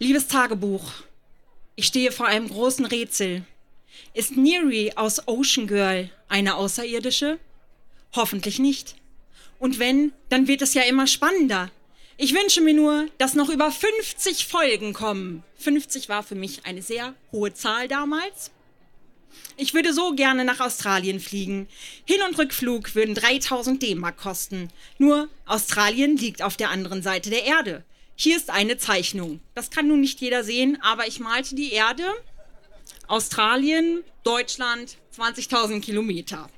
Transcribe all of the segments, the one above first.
Liebes Tagebuch, ich stehe vor einem großen Rätsel. Ist Neri aus Ocean Girl eine Außerirdische? Hoffentlich nicht. Und wenn, dann wird es ja immer spannender. Ich wünsche mir nur, dass noch über 50 Folgen kommen. 50 war für mich eine sehr hohe Zahl damals. Ich würde so gerne nach Australien fliegen. Hin- und Rückflug würden 3000 D-Mark kosten. Nur Australien liegt auf der anderen Seite der Erde. Hier ist eine Zeichnung. Das kann nun nicht jeder sehen, aber ich malte die Erde. Australien, Deutschland, 20.000 Kilometer.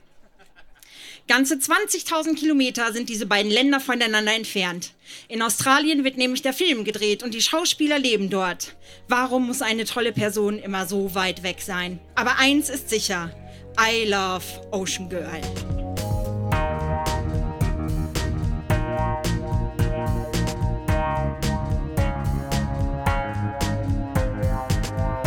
Ganze 20.000 Kilometer sind diese beiden Länder voneinander entfernt. In Australien wird nämlich der Film gedreht und die Schauspieler leben dort. Warum muss eine tolle Person immer so weit weg sein? Aber eins ist sicher. I love Ocean Girl.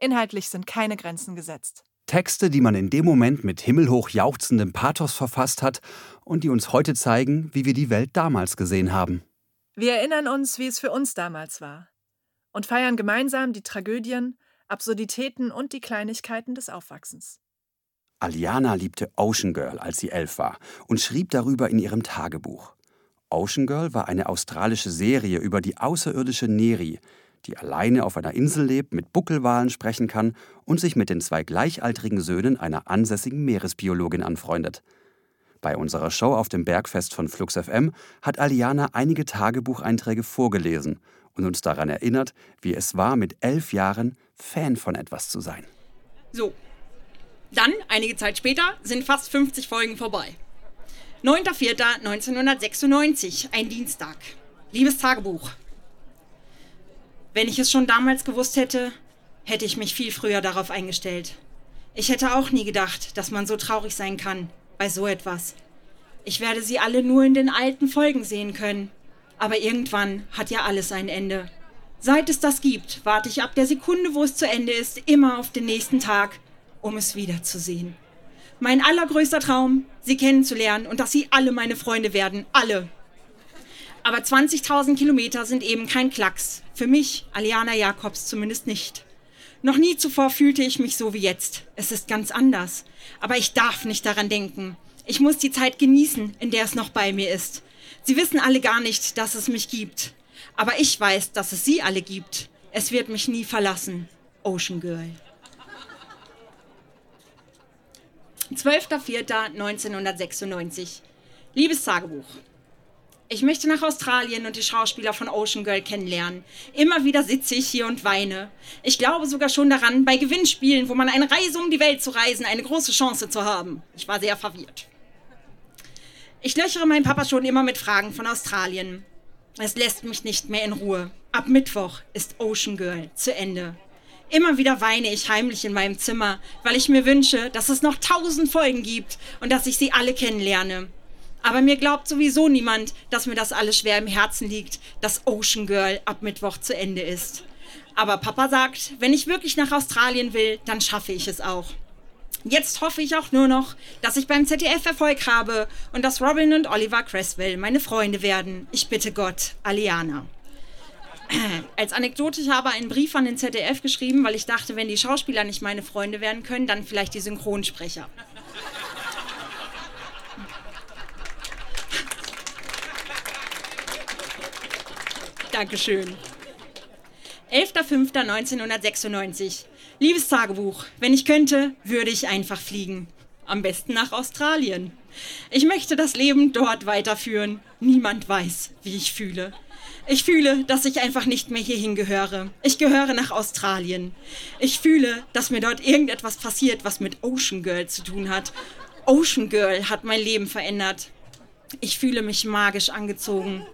Inhaltlich sind keine Grenzen gesetzt. Texte, die man in dem Moment mit himmelhoch jauchzendem Pathos verfasst hat und die uns heute zeigen, wie wir die Welt damals gesehen haben. Wir erinnern uns, wie es für uns damals war und feiern gemeinsam die Tragödien, Absurditäten und die Kleinigkeiten des Aufwachsens. Aliana liebte Ocean Girl, als sie elf war, und schrieb darüber in ihrem Tagebuch. Ocean Girl war eine australische Serie über die außerirdische Neri, die alleine auf einer Insel lebt, mit Buckelwalen sprechen kann und sich mit den zwei gleichaltrigen Söhnen einer ansässigen Meeresbiologin anfreundet. Bei unserer Show auf dem Bergfest von Flux FM hat Aliana einige Tagebucheinträge vorgelesen und uns daran erinnert, wie es war, mit elf Jahren Fan von etwas zu sein. So. Dann, einige Zeit später, sind fast 50 Folgen vorbei. 9.4.1996, ein Dienstag. Liebes Tagebuch. Wenn ich es schon damals gewusst hätte, hätte ich mich viel früher darauf eingestellt. Ich hätte auch nie gedacht, dass man so traurig sein kann bei so etwas. Ich werde sie alle nur in den alten Folgen sehen können. Aber irgendwann hat ja alles ein Ende. Seit es das gibt, warte ich ab der Sekunde, wo es zu Ende ist, immer auf den nächsten Tag, um es wiederzusehen. Mein allergrößter Traum, sie kennenzulernen und dass sie alle meine Freunde werden. Alle. Aber 20.000 Kilometer sind eben kein Klacks. Für mich, Aliana Jakobs, zumindest nicht. Noch nie zuvor fühlte ich mich so wie jetzt. Es ist ganz anders. Aber ich darf nicht daran denken. Ich muss die Zeit genießen, in der es noch bei mir ist. Sie wissen alle gar nicht, dass es mich gibt. Aber ich weiß, dass es sie alle gibt. Es wird mich nie verlassen. Ocean Girl. 12.04.1996. Liebes Tagebuch. Ich möchte nach Australien und die Schauspieler von Ocean Girl kennenlernen. Immer wieder sitze ich hier und weine. Ich glaube sogar schon daran, bei Gewinnspielen, wo man eine Reise um die Welt zu reisen, eine große Chance zu haben. Ich war sehr verwirrt. Ich löchere meinen Papa schon immer mit Fragen von Australien. Es lässt mich nicht mehr in Ruhe. Ab Mittwoch ist Ocean Girl zu Ende. Immer wieder weine ich heimlich in meinem Zimmer, weil ich mir wünsche, dass es noch tausend Folgen gibt und dass ich sie alle kennenlerne. Aber mir glaubt sowieso niemand, dass mir das alles schwer im Herzen liegt, dass Ocean Girl ab Mittwoch zu Ende ist. Aber Papa sagt, wenn ich wirklich nach Australien will, dann schaffe ich es auch. Jetzt hoffe ich auch nur noch, dass ich beim ZDF Erfolg habe und dass Robin und Oliver Cresswell meine Freunde werden. Ich bitte Gott, Aliana. Als Anekdote, ich habe einen Brief an den ZDF geschrieben, weil ich dachte, wenn die Schauspieler nicht meine Freunde werden können, dann vielleicht die Synchronsprecher. Dankeschön. 11.05.1996. Liebes Tagebuch, wenn ich könnte, würde ich einfach fliegen. Am besten nach Australien. Ich möchte das Leben dort weiterführen. Niemand weiß, wie ich fühle. Ich fühle, dass ich einfach nicht mehr hierhin gehöre. Ich gehöre nach Australien. Ich fühle, dass mir dort irgendetwas passiert, was mit Ocean Girl zu tun hat. Ocean Girl hat mein Leben verändert. Ich fühle mich magisch angezogen.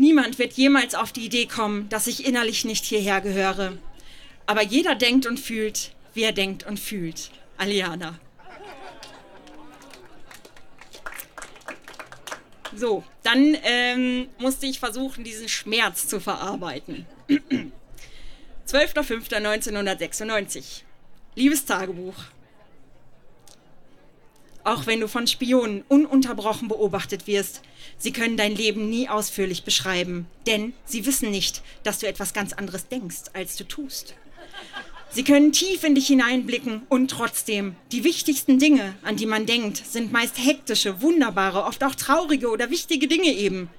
Niemand wird jemals auf die Idee kommen, dass ich innerlich nicht hierher gehöre. Aber jeder denkt und fühlt, wie er denkt und fühlt. Aliana. So, dann ähm, musste ich versuchen, diesen Schmerz zu verarbeiten. 12.05.1996. Liebes Tagebuch. Auch wenn du von Spionen ununterbrochen beobachtet wirst, sie können dein Leben nie ausführlich beschreiben, denn sie wissen nicht, dass du etwas ganz anderes denkst, als du tust. Sie können tief in dich hineinblicken und trotzdem, die wichtigsten Dinge, an die man denkt, sind meist hektische, wunderbare, oft auch traurige oder wichtige Dinge eben.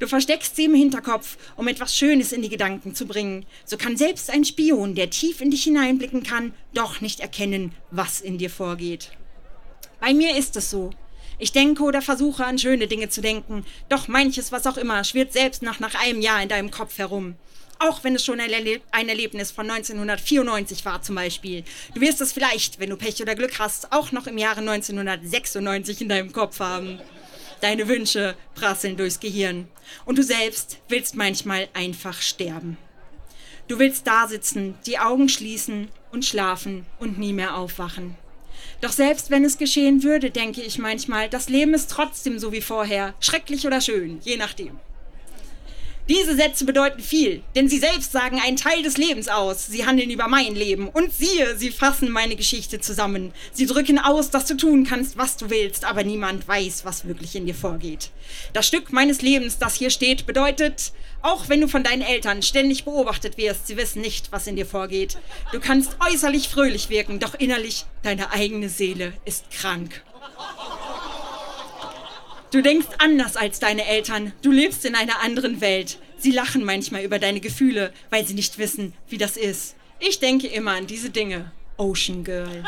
Du versteckst sie im Hinterkopf, um etwas Schönes in die Gedanken zu bringen. So kann selbst ein Spion, der tief in dich hineinblicken kann, doch nicht erkennen, was in dir vorgeht. Bei mir ist es so. Ich denke oder versuche an schöne Dinge zu denken, doch manches, was auch immer, schwirrt selbst nach, nach einem Jahr in deinem Kopf herum. Auch wenn es schon ein, Erleb ein Erlebnis von 1994 war zum Beispiel. Du wirst es vielleicht, wenn du Pech oder Glück hast, auch noch im Jahre 1996 in deinem Kopf haben. Deine Wünsche prasseln durchs Gehirn. Und du selbst willst manchmal einfach sterben. Du willst da sitzen, die Augen schließen und schlafen und nie mehr aufwachen. Doch selbst wenn es geschehen würde, denke ich manchmal, das Leben ist trotzdem so wie vorher, schrecklich oder schön, je nachdem. Diese Sätze bedeuten viel, denn sie selbst sagen einen Teil des Lebens aus. Sie handeln über mein Leben. Und siehe, sie fassen meine Geschichte zusammen. Sie drücken aus, dass du tun kannst, was du willst, aber niemand weiß, was wirklich in dir vorgeht. Das Stück meines Lebens, das hier steht, bedeutet, auch wenn du von deinen Eltern ständig beobachtet wirst, sie wissen nicht, was in dir vorgeht. Du kannst äußerlich fröhlich wirken, doch innerlich deine eigene Seele ist krank. Du denkst anders als deine Eltern. Du lebst in einer anderen Welt. Sie lachen manchmal über deine Gefühle, weil sie nicht wissen, wie das ist. Ich denke immer an diese Dinge. Ocean Girl.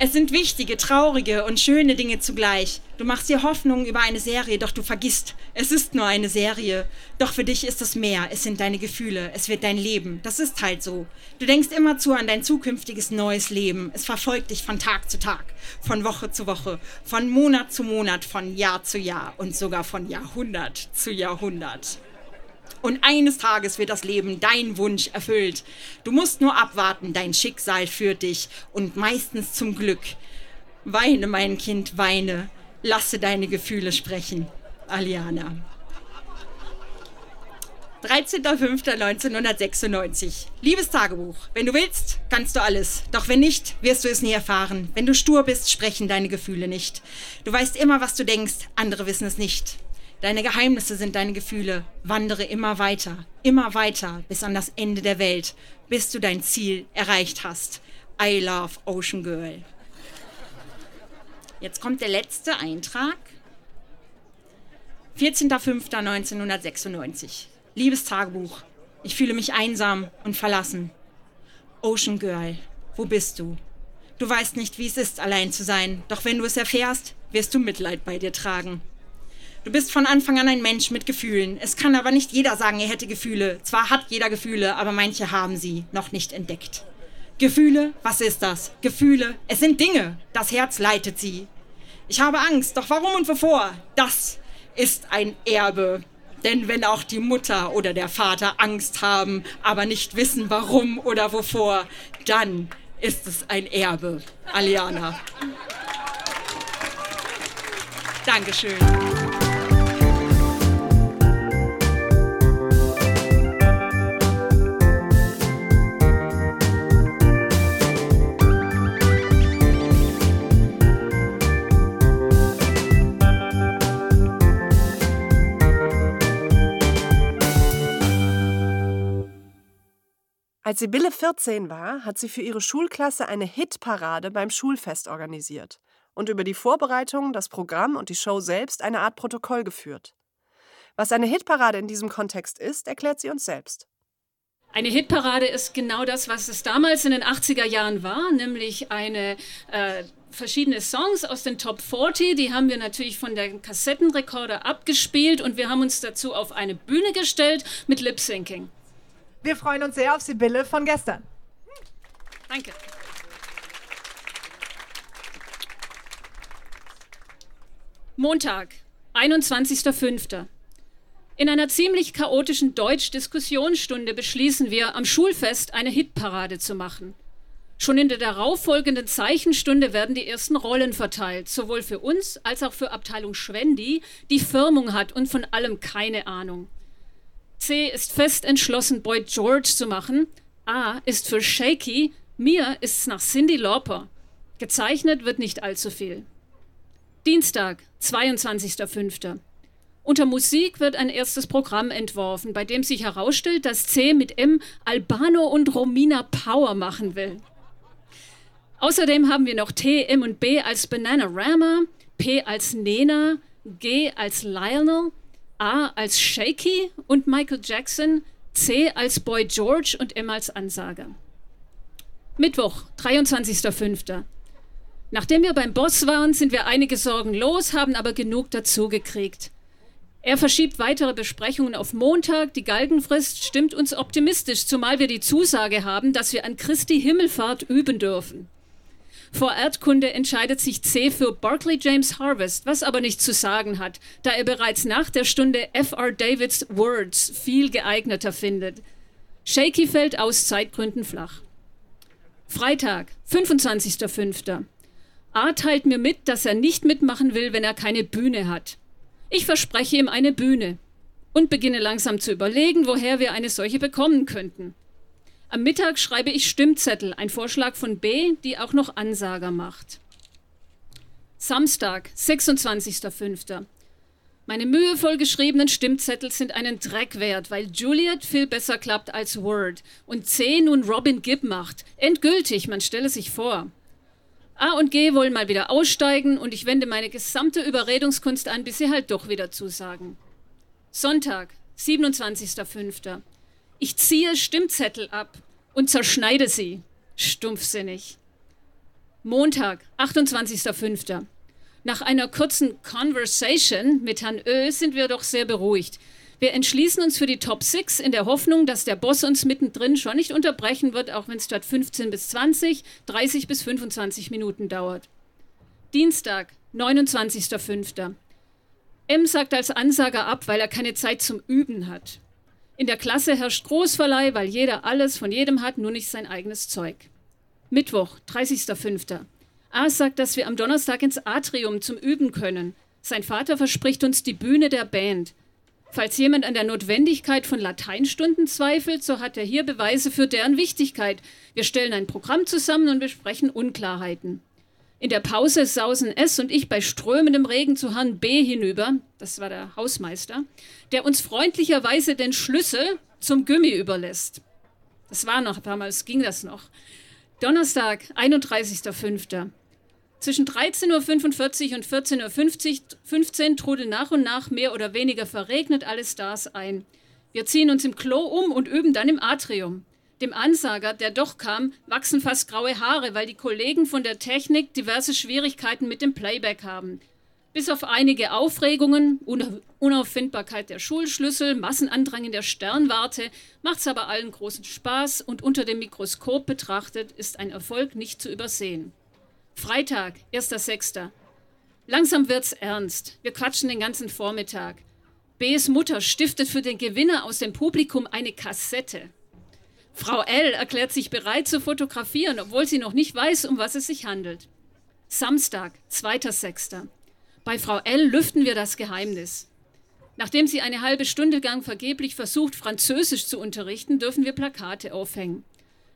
Es sind wichtige, traurige und schöne Dinge zugleich. Du machst dir Hoffnung über eine Serie, doch du vergisst, es ist nur eine Serie. Doch für dich ist es mehr, es sind deine Gefühle, es wird dein Leben. Das ist halt so. Du denkst immerzu an dein zukünftiges neues Leben. Es verfolgt dich von Tag zu Tag, von Woche zu Woche, von Monat zu Monat, von Jahr zu Jahr und sogar von Jahrhundert zu Jahrhundert. Und eines Tages wird das Leben dein Wunsch erfüllt. Du musst nur abwarten, dein Schicksal führt dich und meistens zum Glück. Weine, mein Kind, weine. Lasse deine Gefühle sprechen. Aliana. 13.05.1996. Liebes Tagebuch, wenn du willst, kannst du alles. Doch wenn nicht, wirst du es nie erfahren. Wenn du stur bist, sprechen deine Gefühle nicht. Du weißt immer, was du denkst, andere wissen es nicht. Deine Geheimnisse sind deine Gefühle. Wandere immer weiter, immer weiter bis an das Ende der Welt, bis du dein Ziel erreicht hast. I love Ocean Girl. Jetzt kommt der letzte Eintrag. 14.05.1996. Liebes Tagebuch, ich fühle mich einsam und verlassen. Ocean Girl, wo bist du? Du weißt nicht, wie es ist, allein zu sein, doch wenn du es erfährst, wirst du Mitleid bei dir tragen. Du bist von Anfang an ein Mensch mit Gefühlen. Es kann aber nicht jeder sagen, er hätte Gefühle. Zwar hat jeder Gefühle, aber manche haben sie noch nicht entdeckt. Gefühle, was ist das? Gefühle, es sind Dinge. Das Herz leitet sie. Ich habe Angst, doch warum und wovor? Das ist ein Erbe. Denn wenn auch die Mutter oder der Vater Angst haben, aber nicht wissen, warum oder wovor, dann ist es ein Erbe. Aliana. Dankeschön. Als Sibylle 14 war, hat sie für ihre Schulklasse eine Hitparade beim Schulfest organisiert und über die Vorbereitungen, das Programm und die Show selbst eine Art Protokoll geführt. Was eine Hitparade in diesem Kontext ist, erklärt sie uns selbst. Eine Hitparade ist genau das, was es damals in den 80er Jahren war, nämlich eine äh, verschiedene Songs aus den Top 40. Die haben wir natürlich von der Kassettenrekorder abgespielt und wir haben uns dazu auf eine Bühne gestellt mit Lip Syncing. Wir freuen uns sehr auf Sibylle von gestern. Danke. Montag, 21.05. In einer ziemlich chaotischen Deutsch-Diskussionsstunde beschließen wir, am Schulfest eine Hitparade zu machen. Schon in der darauffolgenden Zeichenstunde werden die ersten Rollen verteilt, sowohl für uns als auch für Abteilung Schwendi, die Firmung hat und von allem keine Ahnung. C ist fest entschlossen, Boy George zu machen. A ist für Shaky, mir ist es nach Cindy Lauper. Gezeichnet wird nicht allzu viel. Dienstag, 22.05. Unter Musik wird ein erstes Programm entworfen, bei dem sich herausstellt, dass C mit M Albano und Romina Power machen will. Außerdem haben wir noch T, M und B als Bananarama, P als Nena, G als Lionel, A als Shaky und Michael Jackson, C als Boy George und M als Ansager. Mittwoch, 23.05. Nachdem wir beim Boss waren, sind wir einige Sorgen los, haben aber genug dazu gekriegt. Er verschiebt weitere Besprechungen auf Montag. Die Galgenfrist stimmt uns optimistisch, zumal wir die Zusage haben, dass wir an Christi Himmelfahrt üben dürfen. Vor Erdkunde entscheidet sich C für Barclay James Harvest, was aber nichts zu sagen hat, da er bereits nach der Stunde F.R. Davids Words viel geeigneter findet. Shaky fällt aus Zeitgründen flach. Freitag, 25.05. A teilt mir mit, dass er nicht mitmachen will, wenn er keine Bühne hat. Ich verspreche ihm eine Bühne und beginne langsam zu überlegen, woher wir eine solche bekommen könnten. Am Mittag schreibe ich Stimmzettel, ein Vorschlag von B, die auch noch Ansager macht. Samstag, 26.05. Meine mühevoll geschriebenen Stimmzettel sind einen Dreck wert, weil Juliet viel besser klappt als Word und C nun Robin Gibb macht. Endgültig, man stelle sich vor. A und G wollen mal wieder aussteigen und ich wende meine gesamte Überredungskunst an, bis sie halt doch wieder zusagen. Sonntag, 27.05. Ich ziehe Stimmzettel ab und zerschneide sie. Stumpfsinnig. Montag, 28.05. Nach einer kurzen Conversation mit Herrn Ö sind wir doch sehr beruhigt. Wir entschließen uns für die Top 6 in der Hoffnung, dass der Boss uns mittendrin schon nicht unterbrechen wird, auch wenn es statt 15 bis 20, 30 bis 25 Minuten dauert. Dienstag, 29.05. M sagt als Ansager ab, weil er keine Zeit zum Üben hat. In der Klasse herrscht Großverleih, weil jeder alles von jedem hat, nur nicht sein eigenes Zeug. Mittwoch, 30.05. A sagt, dass wir am Donnerstag ins Atrium zum Üben können. Sein Vater verspricht uns die Bühne der Band. Falls jemand an der Notwendigkeit von Lateinstunden zweifelt, so hat er hier Beweise für deren Wichtigkeit. Wir stellen ein Programm zusammen und besprechen Unklarheiten. In der Pause sausen S und ich bei strömendem Regen zu Herrn B hinüber, das war der Hausmeister, der uns freundlicherweise den Schlüssel zum Gummi überlässt. Das war noch, damals ging das noch. Donnerstag, 31.05. Zwischen 13.45 Uhr und 14.15 Uhr trudelt nach und nach mehr oder weniger verregnet alle Stars ein. Wir ziehen uns im Klo um und üben dann im Atrium. Dem Ansager, der doch kam, wachsen fast graue Haare, weil die Kollegen von der Technik diverse Schwierigkeiten mit dem Playback haben. Bis auf einige Aufregungen, Unauffindbarkeit der Schulschlüssel, Massenandrang in der Sternwarte, macht's aber allen großen Spaß und unter dem Mikroskop betrachtet ist ein Erfolg nicht zu übersehen. Freitag, 1.6. Langsam wird's ernst. Wir quatschen den ganzen Vormittag. B's Mutter stiftet für den Gewinner aus dem Publikum eine Kassette. Frau L. erklärt sich bereit zu fotografieren, obwohl sie noch nicht weiß, um was es sich handelt. Samstag, 2.6. Bei Frau L. lüften wir das Geheimnis. Nachdem sie eine halbe Stunde lang vergeblich versucht, Französisch zu unterrichten, dürfen wir Plakate aufhängen.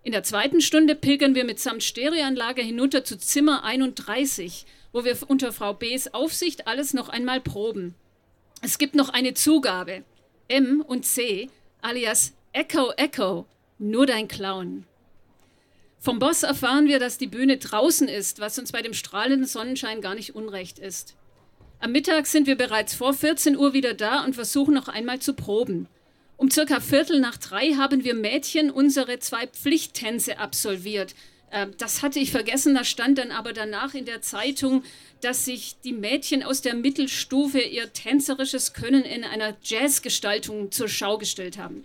In der zweiten Stunde pilgern wir mitsamt Stereoanlage hinunter zu Zimmer 31, wo wir unter Frau B.s Aufsicht alles noch einmal proben. Es gibt noch eine Zugabe. M und C, alias Echo Echo, nur dein Clown. Vom Boss erfahren wir, dass die Bühne draußen ist, was uns bei dem strahlenden Sonnenschein gar nicht unrecht ist. Am Mittag sind wir bereits vor 14 Uhr wieder da und versuchen noch einmal zu proben. Um circa Viertel nach drei haben wir Mädchen unsere zwei Pflichttänze absolviert. Ähm, das hatte ich vergessen, da stand dann aber danach in der Zeitung, dass sich die Mädchen aus der Mittelstufe ihr tänzerisches Können in einer Jazzgestaltung zur Schau gestellt haben.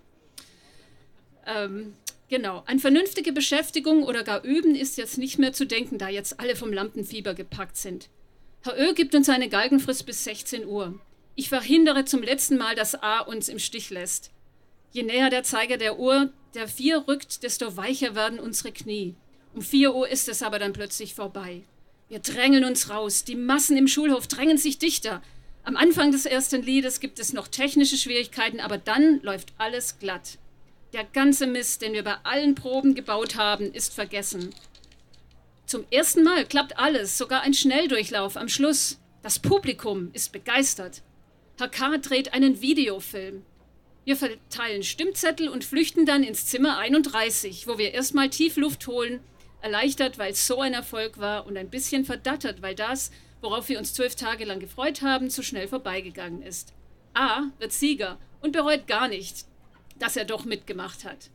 Ähm, genau, an vernünftige Beschäftigung oder gar Üben ist jetzt nicht mehr zu denken, da jetzt alle vom Lampenfieber gepackt sind. Herr Ö gibt uns eine Galgenfrist bis 16 Uhr. Ich verhindere zum letzten Mal, dass A uns im Stich lässt. Je näher der Zeiger der Uhr der vier rückt, desto weicher werden unsere Knie. Um vier Uhr ist es aber dann plötzlich vorbei. Wir drängeln uns raus. Die Massen im Schulhof drängen sich dichter. Am Anfang des ersten Liedes gibt es noch technische Schwierigkeiten, aber dann läuft alles glatt. Der ganze Mist, den wir bei allen Proben gebaut haben, ist vergessen. Zum ersten Mal klappt alles, sogar ein Schnelldurchlauf am Schluss. Das Publikum ist begeistert. Herr K. dreht einen Videofilm. Wir verteilen Stimmzettel und flüchten dann ins Zimmer 31, wo wir erstmal tief Luft holen, erleichtert, weil es so ein Erfolg war und ein bisschen verdattert, weil das, worauf wir uns zwölf Tage lang gefreut haben, zu schnell vorbeigegangen ist. A wird Sieger und bereut gar nicht, dass er doch mitgemacht hat.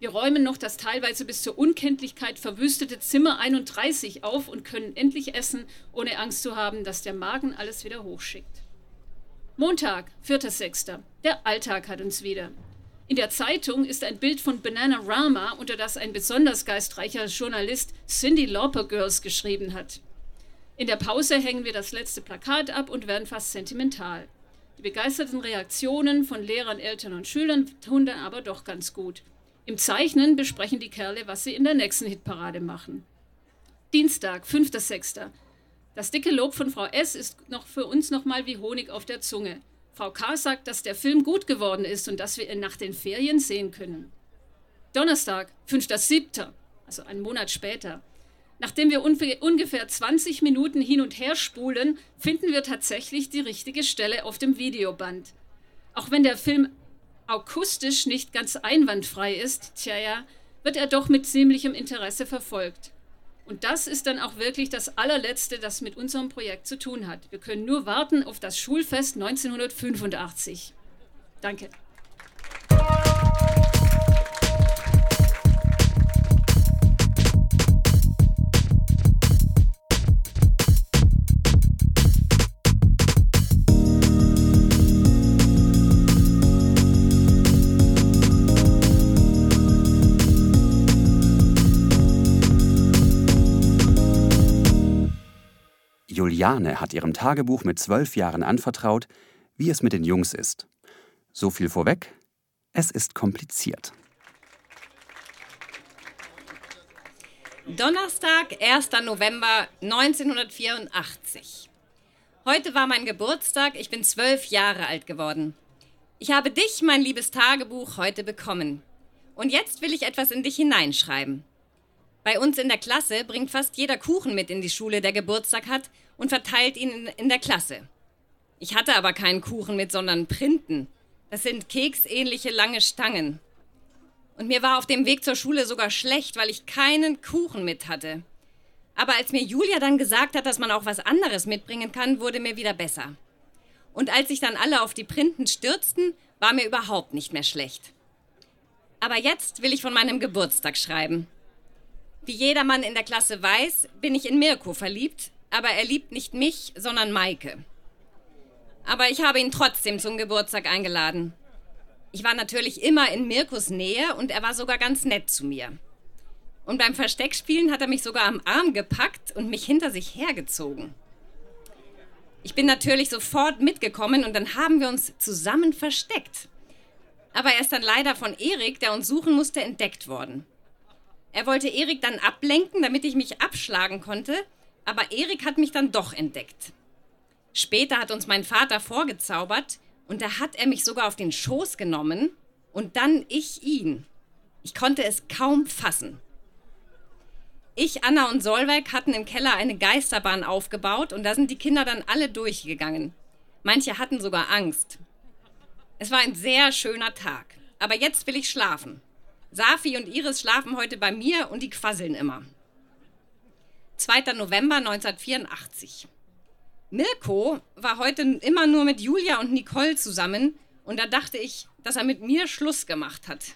Wir räumen noch das teilweise bis zur Unkenntlichkeit verwüstete Zimmer 31 auf und können endlich essen, ohne Angst zu haben, dass der Magen alles wieder hochschickt. Montag, 4.6. Der Alltag hat uns wieder. In der Zeitung ist ein Bild von Banana Rama, unter das ein besonders geistreicher Journalist Cindy Lauper Girls geschrieben hat. In der Pause hängen wir das letzte Plakat ab und werden fast sentimental. Die begeisterten Reaktionen von Lehrern, Eltern und Schülern tun dann aber doch ganz gut. Im Zeichnen besprechen die Kerle, was sie in der nächsten Hitparade machen. Dienstag, 5.6. Das dicke Lob von Frau S. ist noch für uns nochmal wie Honig auf der Zunge. Frau K. sagt, dass der Film gut geworden ist und dass wir ihn nach den Ferien sehen können. Donnerstag, 5.7., also einen Monat später. Nachdem wir ungefähr 20 Minuten hin und her spulen, finden wir tatsächlich die richtige Stelle auf dem Videoband. Auch wenn der Film akustisch nicht ganz einwandfrei ist, tja ja, wird er doch mit ziemlichem Interesse verfolgt. Und das ist dann auch wirklich das allerletzte, das mit unserem Projekt zu tun hat. Wir können nur warten auf das Schulfest 1985. Danke. Juliane hat ihrem Tagebuch mit zwölf Jahren anvertraut, wie es mit den Jungs ist. So viel vorweg, es ist kompliziert. Donnerstag, 1. November 1984. Heute war mein Geburtstag, ich bin zwölf Jahre alt geworden. Ich habe dich, mein liebes Tagebuch, heute bekommen. Und jetzt will ich etwas in dich hineinschreiben. Bei uns in der Klasse bringt fast jeder Kuchen mit in die Schule, der Geburtstag hat, und verteilt ihn in der Klasse. Ich hatte aber keinen Kuchen mit, sondern Printen. Das sind keksähnliche lange Stangen. Und mir war auf dem Weg zur Schule sogar schlecht, weil ich keinen Kuchen mit hatte. Aber als mir Julia dann gesagt hat, dass man auch was anderes mitbringen kann, wurde mir wieder besser. Und als sich dann alle auf die Printen stürzten, war mir überhaupt nicht mehr schlecht. Aber jetzt will ich von meinem Geburtstag schreiben. Wie jedermann in der Klasse weiß, bin ich in Mirko verliebt, aber er liebt nicht mich, sondern Maike. Aber ich habe ihn trotzdem zum Geburtstag eingeladen. Ich war natürlich immer in Mirkos Nähe und er war sogar ganz nett zu mir. Und beim Versteckspielen hat er mich sogar am Arm gepackt und mich hinter sich hergezogen. Ich bin natürlich sofort mitgekommen und dann haben wir uns zusammen versteckt. Aber er ist dann leider von Erik, der uns suchen musste, entdeckt worden. Er wollte Erik dann ablenken, damit ich mich abschlagen konnte, aber Erik hat mich dann doch entdeckt. Später hat uns mein Vater vorgezaubert und da hat er mich sogar auf den Schoß genommen und dann ich ihn. Ich konnte es kaum fassen. Ich, Anna und Solveig hatten im Keller eine Geisterbahn aufgebaut und da sind die Kinder dann alle durchgegangen. Manche hatten sogar Angst. Es war ein sehr schöner Tag. Aber jetzt will ich schlafen. Safi und Iris schlafen heute bei mir und die quasseln immer. 2. November 1984. Mirko war heute immer nur mit Julia und Nicole zusammen und da dachte ich, dass er mit mir Schluss gemacht hat.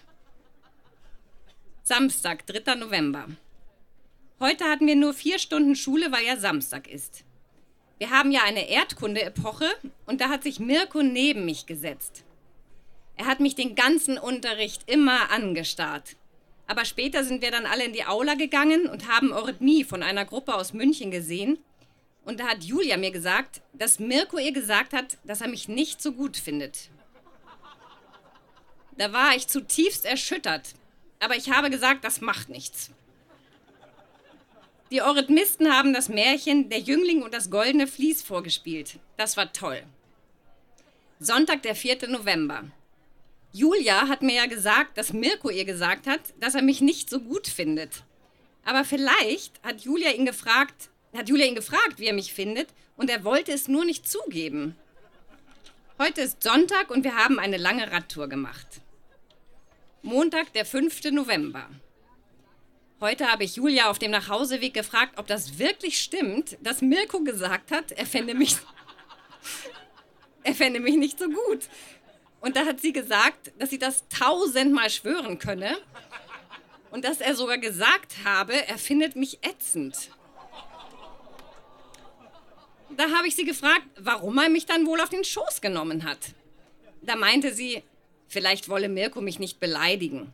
Samstag, 3. November. Heute hatten wir nur vier Stunden Schule, weil ja Samstag ist. Wir haben ja eine Erdkunde-Epoche und da hat sich Mirko neben mich gesetzt. Er hat mich den ganzen Unterricht immer angestarrt. Aber später sind wir dann alle in die Aula gegangen und haben Eurythmie von einer Gruppe aus München gesehen. Und da hat Julia mir gesagt, dass Mirko ihr gesagt hat, dass er mich nicht so gut findet. Da war ich zutiefst erschüttert. Aber ich habe gesagt, das macht nichts. Die Eurythmisten haben das Märchen Der Jüngling und das goldene Vlies vorgespielt. Das war toll. Sonntag, der 4. November. Julia hat mir ja gesagt, dass Mirko ihr gesagt hat, dass er mich nicht so gut findet. Aber vielleicht hat Julia ihn gefragt, hat Julia ihn gefragt, wie er mich findet, und er wollte es nur nicht zugeben. Heute ist Sonntag und wir haben eine lange Radtour gemacht. Montag, der 5. November. Heute habe ich Julia auf dem Nachhauseweg gefragt, ob das wirklich stimmt, dass Mirko gesagt hat, er fände mich, er fände mich nicht so gut. Und da hat sie gesagt, dass sie das tausendmal schwören könne und dass er sogar gesagt habe, er findet mich ätzend. Da habe ich sie gefragt, warum er mich dann wohl auf den Schoß genommen hat. Da meinte sie, vielleicht wolle Mirko mich nicht beleidigen.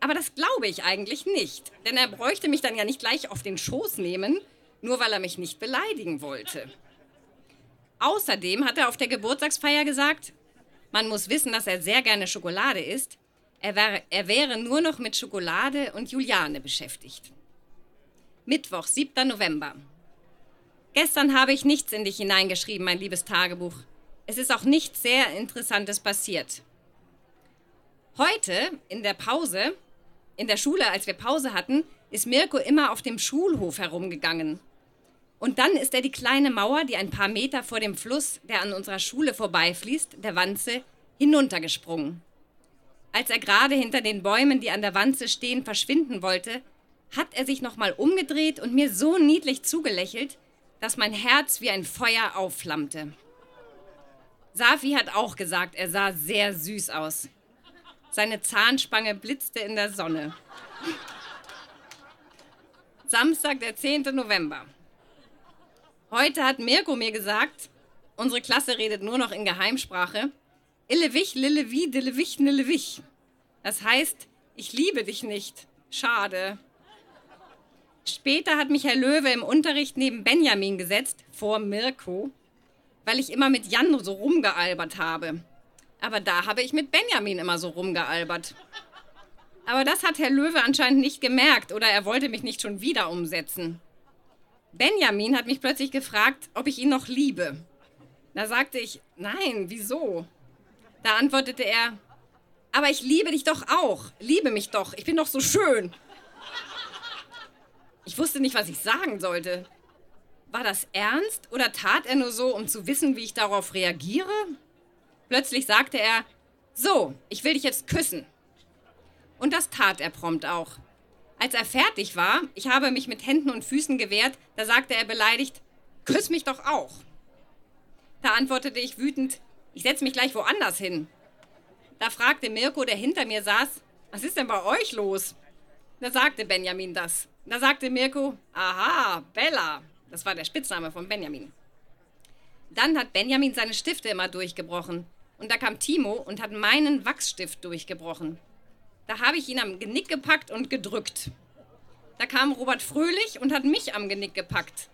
Aber das glaube ich eigentlich nicht, denn er bräuchte mich dann ja nicht gleich auf den Schoß nehmen, nur weil er mich nicht beleidigen wollte. Außerdem hat er auf der Geburtstagsfeier gesagt, man muss wissen, dass er sehr gerne Schokolade isst. Er, wär, er wäre nur noch mit Schokolade und Juliane beschäftigt. Mittwoch, 7. November. Gestern habe ich nichts in dich hineingeschrieben, mein liebes Tagebuch. Es ist auch nichts sehr Interessantes passiert. Heute, in der Pause, in der Schule, als wir Pause hatten, ist Mirko immer auf dem Schulhof herumgegangen. Und dann ist er die kleine Mauer, die ein paar Meter vor dem Fluss, der an unserer Schule vorbeifließt, der Wanze, hinuntergesprungen. Als er gerade hinter den Bäumen, die an der Wanze stehen, verschwinden wollte, hat er sich nochmal umgedreht und mir so niedlich zugelächelt, dass mein Herz wie ein Feuer aufflammte. Safi hat auch gesagt, er sah sehr süß aus. Seine Zahnspange blitzte in der Sonne. Samstag, der 10. November. Heute hat Mirko mir gesagt, unsere Klasse redet nur noch in Geheimsprache. Illewich, Lillewih, Dillewich, Nillewich. Das heißt, ich liebe dich nicht. Schade. Später hat mich Herr Löwe im Unterricht neben Benjamin gesetzt, vor Mirko, weil ich immer mit Jan so rumgealbert habe. Aber da habe ich mit Benjamin immer so rumgealbert. Aber das hat Herr Löwe anscheinend nicht gemerkt oder er wollte mich nicht schon wieder umsetzen. Benjamin hat mich plötzlich gefragt, ob ich ihn noch liebe. Da sagte ich, nein, wieso? Da antwortete er, aber ich liebe dich doch auch. Liebe mich doch. Ich bin doch so schön. Ich wusste nicht, was ich sagen sollte. War das ernst oder tat er nur so, um zu wissen, wie ich darauf reagiere? Plötzlich sagte er, so, ich will dich jetzt küssen. Und das tat er prompt auch. Als er fertig war, ich habe mich mit Händen und Füßen gewehrt, da sagte er beleidigt, küss mich doch auch. Da antwortete ich wütend, ich setze mich gleich woanders hin. Da fragte Mirko, der hinter mir saß, was ist denn bei euch los? Da sagte Benjamin das. Da sagte Mirko, aha, Bella. Das war der Spitzname von Benjamin. Dann hat Benjamin seine Stifte immer durchgebrochen. Und da kam Timo und hat meinen Wachsstift durchgebrochen. Da habe ich ihn am Genick gepackt und gedrückt. Da kam Robert Fröhlich und hat mich am Genick gepackt.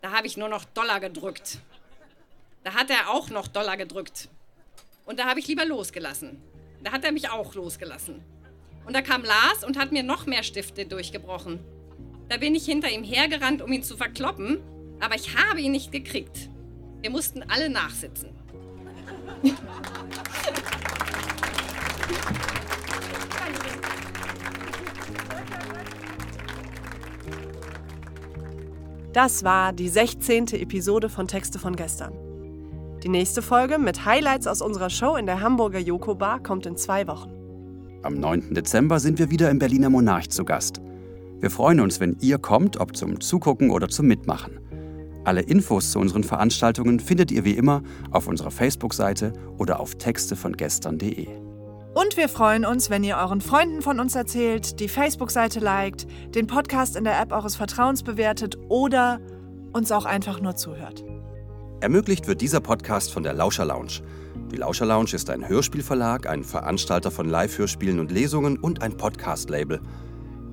Da habe ich nur noch Dollar gedrückt. Da hat er auch noch Dollar gedrückt. Und da habe ich lieber losgelassen. Da hat er mich auch losgelassen. Und da kam Lars und hat mir noch mehr Stifte durchgebrochen. Da bin ich hinter ihm hergerannt, um ihn zu verkloppen, aber ich habe ihn nicht gekriegt. Wir mussten alle nachsitzen. Das war die 16. Episode von Texte von gestern. Die nächste Folge mit Highlights aus unserer Show in der Hamburger Joko Bar kommt in zwei Wochen. Am 9. Dezember sind wir wieder im Berliner Monarch zu Gast. Wir freuen uns, wenn ihr kommt, ob zum Zugucken oder zum Mitmachen. Alle Infos zu unseren Veranstaltungen findet ihr wie immer auf unserer Facebook-Seite oder auf textevongestern.de. Und wir freuen uns, wenn ihr euren Freunden von uns erzählt, die Facebook-Seite liked, den Podcast in der App eures Vertrauens bewertet oder uns auch einfach nur zuhört. Ermöglicht wird dieser Podcast von der Lauscher Lounge. Die Lauscher Lounge ist ein Hörspielverlag, ein Veranstalter von Live-Hörspielen und Lesungen und ein Podcast-Label.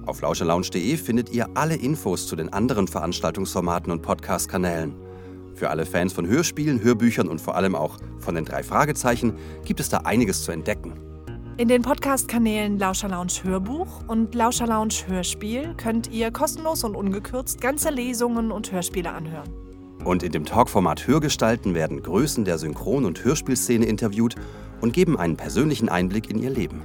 Auf lauscherlounge.de findet ihr alle Infos zu den anderen Veranstaltungsformaten und Podcast-Kanälen. Für alle Fans von Hörspielen, Hörbüchern und vor allem auch von den drei Fragezeichen gibt es da einiges zu entdecken. In den Podcast-Kanälen Lauscher Lounge Hörbuch und Lauscher Lounge Hörspiel könnt ihr kostenlos und ungekürzt ganze Lesungen und Hörspiele anhören. Und in dem Talkformat Hörgestalten werden Größen der Synchron- und Hörspielszene interviewt und geben einen persönlichen Einblick in ihr Leben.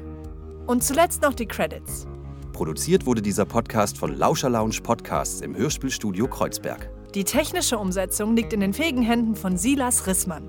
Und zuletzt noch die Credits. Produziert wurde dieser Podcast von Lauscher Lounge Podcasts im Hörspielstudio Kreuzberg. Die technische Umsetzung liegt in den fähigen Händen von Silas Rissmann.